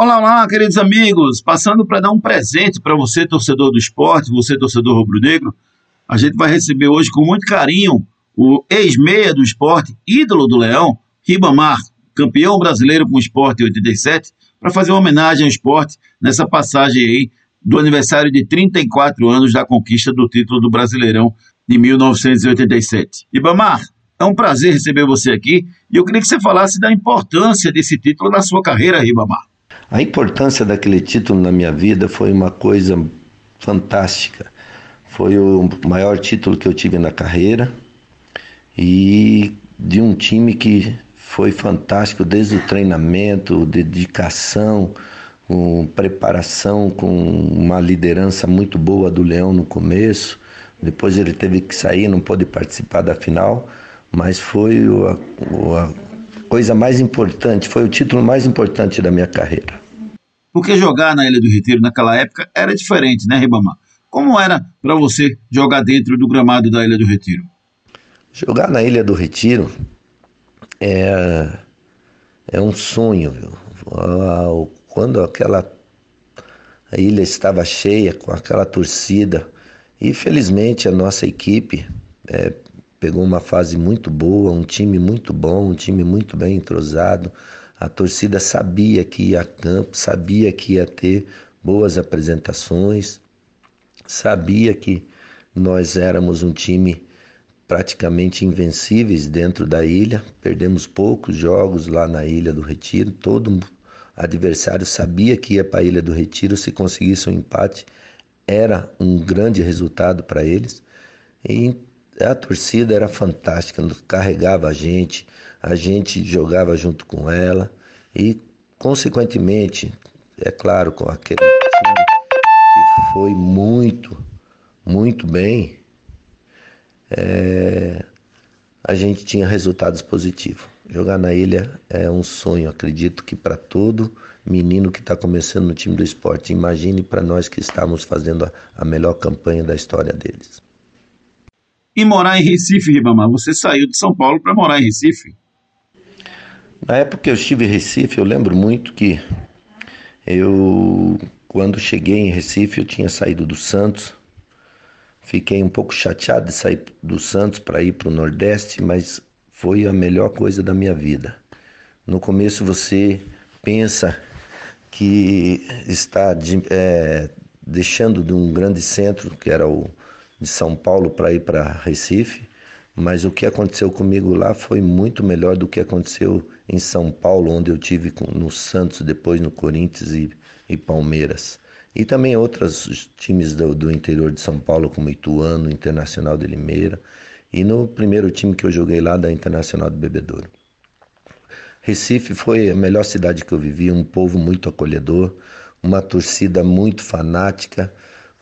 Olá, olá, queridos amigos. Passando para dar um presente para você, torcedor do esporte, você, torcedor rubro-negro. A gente vai receber hoje com muito carinho o ex-meia do esporte, ídolo do Leão, Ribamar, campeão brasileiro com o esporte em 87, para fazer uma homenagem ao esporte nessa passagem aí do aniversário de 34 anos da conquista do título do Brasileirão de 1987. Ribamar, é um prazer receber você aqui e eu queria que você falasse da importância desse título na sua carreira, Ribamar. A importância daquele título na minha vida foi uma coisa fantástica. Foi o maior título que eu tive na carreira e de um time que foi fantástico desde o treinamento, dedicação, com preparação, com uma liderança muito boa do Leão no começo. Depois ele teve que sair, não pôde participar da final, mas foi a, a coisa mais importante, foi o título mais importante da minha carreira. Porque jogar na Ilha do Retiro naquela época era diferente, né, Ribamar? Como era para você jogar dentro do gramado da Ilha do Retiro? Jogar na Ilha do Retiro é, é um sonho, viu? Quando aquela ilha estava cheia, com aquela torcida, e felizmente a nossa equipe é, pegou uma fase muito boa, um time muito bom, um time muito bem entrosado. A torcida sabia que ia a campo, sabia que ia ter boas apresentações, sabia que nós éramos um time praticamente invencíveis dentro da ilha. Perdemos poucos jogos lá na Ilha do Retiro. Todo adversário sabia que ia para a Ilha do Retiro. Se conseguisse um empate, era um grande resultado para eles. E a torcida era fantástica, carregava a gente, a gente jogava junto com ela e, consequentemente, é claro, com aquele time que foi muito, muito bem, é, a gente tinha resultados positivos. Jogar na ilha é um sonho, acredito que para todo menino que está começando no time do esporte. Imagine para nós que estamos fazendo a, a melhor campanha da história deles e morar em Recife, Ribamar. Você saiu de São Paulo para morar em Recife? Na época que eu estive em Recife, eu lembro muito que eu, quando cheguei em Recife, eu tinha saído do Santos. Fiquei um pouco chateado de sair do Santos para ir para o Nordeste, mas foi a melhor coisa da minha vida. No começo você pensa que está é, deixando de um grande centro, que era o, de São Paulo para ir para Recife, mas o que aconteceu comigo lá foi muito melhor do que aconteceu em São Paulo, onde eu tive no Santos, depois no Corinthians e, e Palmeiras. E também outros times do, do, interior de São Paulo, como Ituano, Internacional de Limeira, e no primeiro time que eu joguei lá, da Internacional do Bebedouro. Recife foi a melhor cidade que eu vivi, um povo muito acolhedor, uma torcida muito fanática,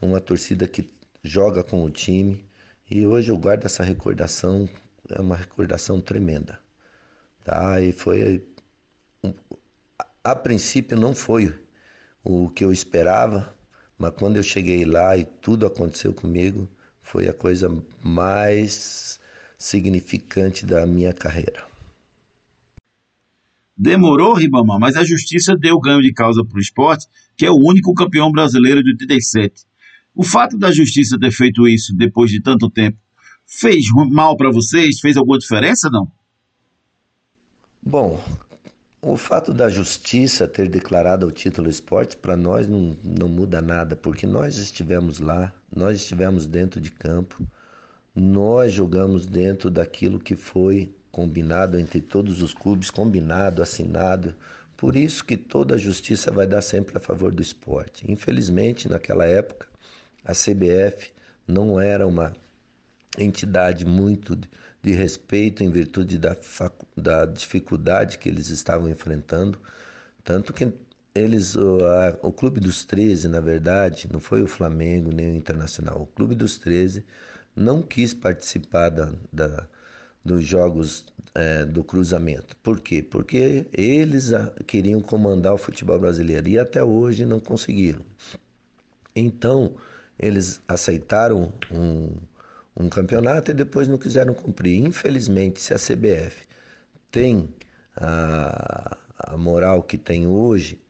uma torcida que joga com o time e hoje eu guardo essa recordação, é uma recordação tremenda. Tá? E foi a, princípio não foi o que eu esperava, mas quando eu cheguei lá e tudo aconteceu comigo, foi a coisa mais significante da minha carreira. Demorou, Ribamar, mas a justiça deu ganho de causa para o esporte, que é o único campeão brasileiro de 87. O fato da justiça ter feito isso depois de tanto tempo fez mal para vocês? Fez alguma diferença, não? Bom, o fato da justiça ter declarado o título esporte para nós não, não muda nada, porque nós estivemos lá, nós estivemos dentro de campo, nós jogamos dentro daquilo que foi combinado entre todos os clubes, combinado, assinado. Por isso que toda a justiça vai dar sempre a favor do esporte. Infelizmente, naquela época, a CBF não era uma entidade muito de respeito em virtude da, da dificuldade que eles estavam enfrentando, tanto que eles, o, a, o Clube dos 13, na verdade, não foi o Flamengo nem o Internacional, o Clube dos 13 não quis participar da, da dos jogos é, do cruzamento. Por quê? Porque eles a, queriam comandar o futebol brasileiro e até hoje não conseguiram. Então, eles aceitaram um, um campeonato e depois não quiseram cumprir. Infelizmente, se a CBF tem a, a moral que tem hoje,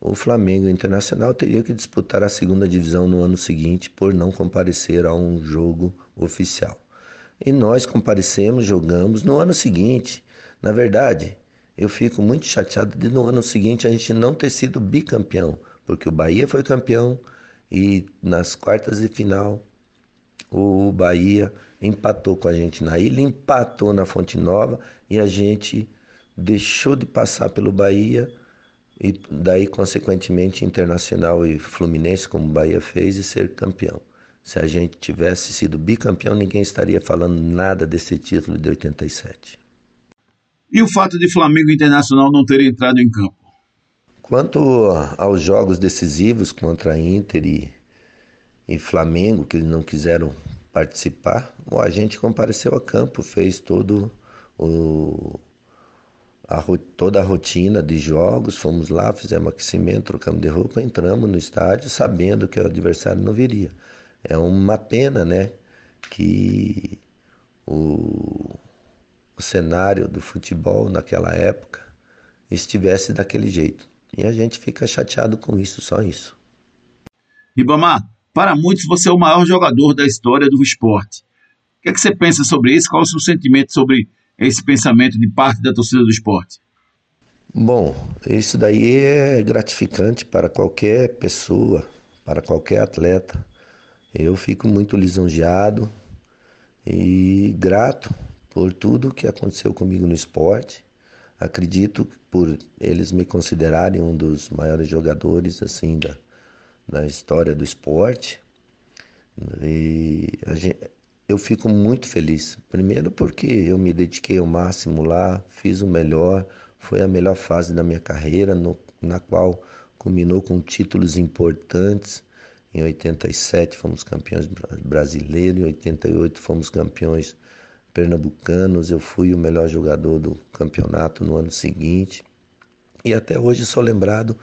o Flamengo Internacional teria que disputar a segunda divisão no ano seguinte por não comparecer a um jogo oficial. E nós comparecemos, jogamos no ano seguinte. Na verdade, eu fico muito chateado de no ano seguinte a gente não ter sido bicampeão, porque o Bahia foi campeão e nas quartas de final o Bahia empatou com a gente na ilha, empatou na Fonte Nova e a gente deixou de passar pelo Bahia e daí consequentemente Internacional e Fluminense como o Bahia fez e ser campeão. Se a gente tivesse sido bicampeão, ninguém estaria falando nada desse título de 87. E o fato de Flamengo Internacional não ter entrado em campo? Quanto aos jogos decisivos contra Inter e, e Flamengo, que eles não quiseram participar, a gente compareceu a campo, fez todo o, a, toda a rotina de jogos, fomos lá, fizemos aquecimento, trocamos de roupa, entramos no estádio sabendo que o adversário não viria. É uma pena, né, que o, o cenário do futebol naquela época estivesse daquele jeito. E a gente fica chateado com isso, só isso. Ribamar, para muitos você é o maior jogador da história do esporte. O que, é que você pensa sobre isso? Qual é o seu sentimento sobre esse pensamento de parte da torcida do esporte? Bom, isso daí é gratificante para qualquer pessoa, para qualquer atleta. Eu fico muito lisonjeado e grato por tudo que aconteceu comigo no esporte. Acredito por eles me considerarem um dos maiores jogadores assim da, da história do esporte. E gente, eu fico muito feliz. Primeiro porque eu me dediquei ao máximo lá, fiz o melhor, foi a melhor fase da minha carreira, no, na qual culminou com títulos importantes. Em 87 fomos campeões brasileiros, em 88 fomos campeões pernambucanos, eu fui o melhor jogador do campeonato no ano seguinte. E até hoje sou lembrado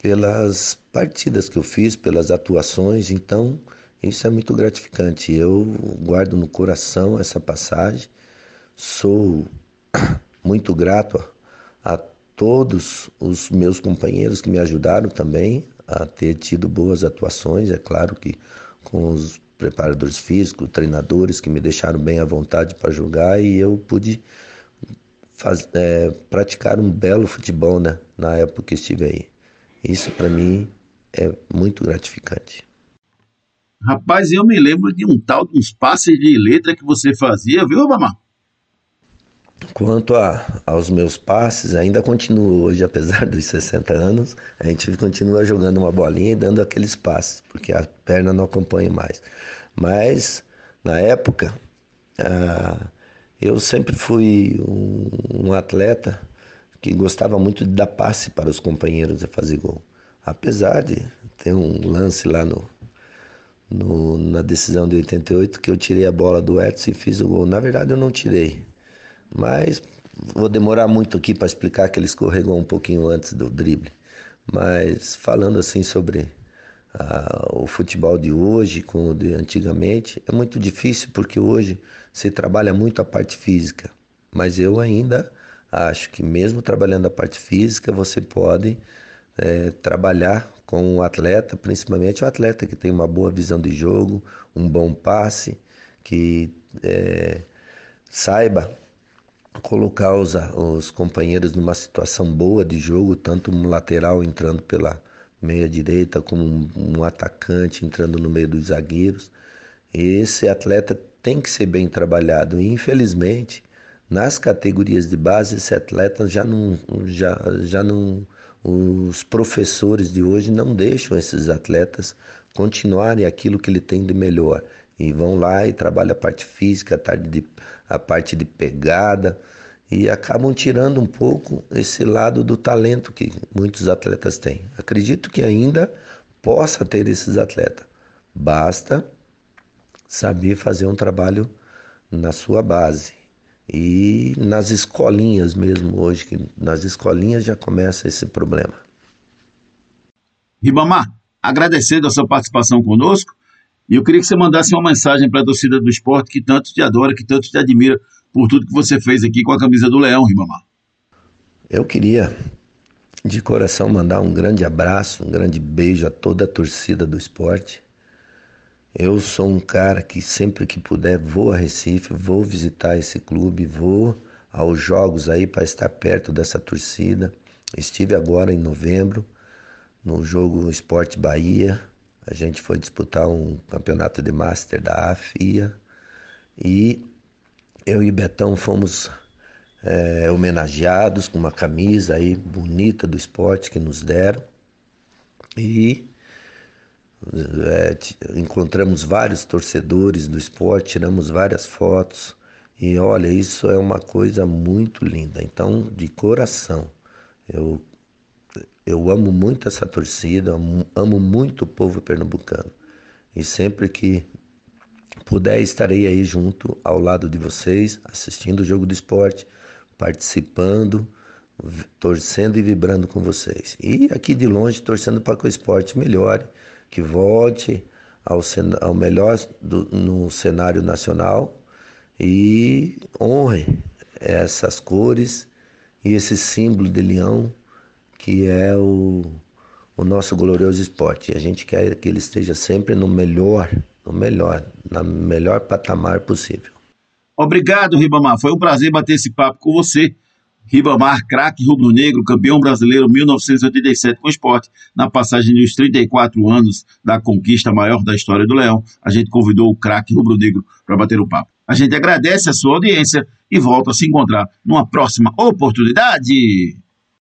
pelas partidas que eu fiz, pelas atuações, então isso é muito gratificante. Eu guardo no coração essa passagem, sou muito grato a, todos os meus companheiros que me ajudaram também a ter tido boas atuações, é claro que com os preparadores físicos, treinadores que me deixaram bem à vontade para jogar e eu pude faz, é, praticar um belo futebol né, na época que estive aí. Isso para mim é muito gratificante. Rapaz, eu me lembro de um tal de uns passes de letra que você fazia, viu, Bamar? Quanto a, aos meus passes, ainda continuo hoje, apesar dos 60 anos, a gente continua jogando uma bolinha e dando aqueles passes, porque a perna não acompanha mais. Mas, na época, ah, eu sempre fui um, um, atleta que gostava muito de dar passe para os companheiros e fazer gol. Apesar de ter um lance lá no, no, na decisão de 88 que eu tirei a bola do Edson e fiz o gol. Na verdade, eu não tirei mas vou demorar muito aqui para explicar que ele escorregou um pouquinho antes do drible. Mas falando assim sobre uh, o futebol de hoje com o de antigamente, é muito difícil porque hoje se trabalha muito a parte física. Mas eu ainda acho que mesmo trabalhando a parte física, você pode é, trabalhar com o atleta, principalmente o atleta que tem uma boa visão de jogo, um bom passe, que é, saiba colocar os, os companheiros numa situação boa de jogo, tanto um lateral entrando pela meia direita, como um, um atacante entrando no meio dos zagueiros. Esse atleta tem que ser bem trabalhado. E, infelizmente, nas categorias de base, esse atleta já não, já, já não, os professores de hoje não deixam esses atletas continuarem aquilo que ele tem de melhor e vão lá e trabalham a parte física, a, tarde de, a parte de pegada e acabam tirando um pouco esse lado do talento que muitos atletas têm. Acredito que ainda possa ter esses atletas. Basta saber fazer um trabalho na sua base. E nas escolinhas mesmo hoje, que nas escolinhas já começa esse problema. Ribamar, agradecendo a sua participação conosco, e eu queria que você mandasse uma mensagem para a torcida do esporte que tanto te adora, que tanto te admira por tudo que você fez aqui com a camisa do Leão, Ribamar. Eu queria de coração mandar um grande abraço, um grande beijo a toda a torcida do esporte. Eu sou um cara que sempre que puder vou a Recife, vou visitar esse clube, vou aos jogos aí para estar perto dessa torcida. Estive agora em novembro no jogo Esporte Bahia. A gente foi disputar um campeonato de Master da AFIA e eu e Betão fomos é, homenageados com uma camisa aí bonita do esporte que nos deram e é, encontramos vários torcedores do esporte, tiramos várias fotos e olha, isso é uma coisa muito linda. Então, de coração, eu, eu amo muito essa torcida, amo, amo muito o povo pernambucano. E sempre que puder, estarei aí junto ao lado de vocês, assistindo o jogo do esporte, participando, torcendo e vibrando com vocês. E aqui de longe, torcendo para que o esporte melhore, que volte ao, ao melhor do, no cenário nacional e honre essas cores e esse símbolo de leão que é o, o nosso glorioso esporte. A gente quer que ele esteja sempre no melhor, no melhor, na melhor patamar possível. Obrigado, Ribamar. Foi um prazer bater esse papo com você. Ribamar, craque rubro-negro, campeão brasileiro 1987 com esporte, na passagem dos 34 anos da conquista maior da história do Leão, a gente convidou o craque rubro-negro para bater o papo. A gente agradece a sua audiência e volta a se encontrar numa próxima oportunidade.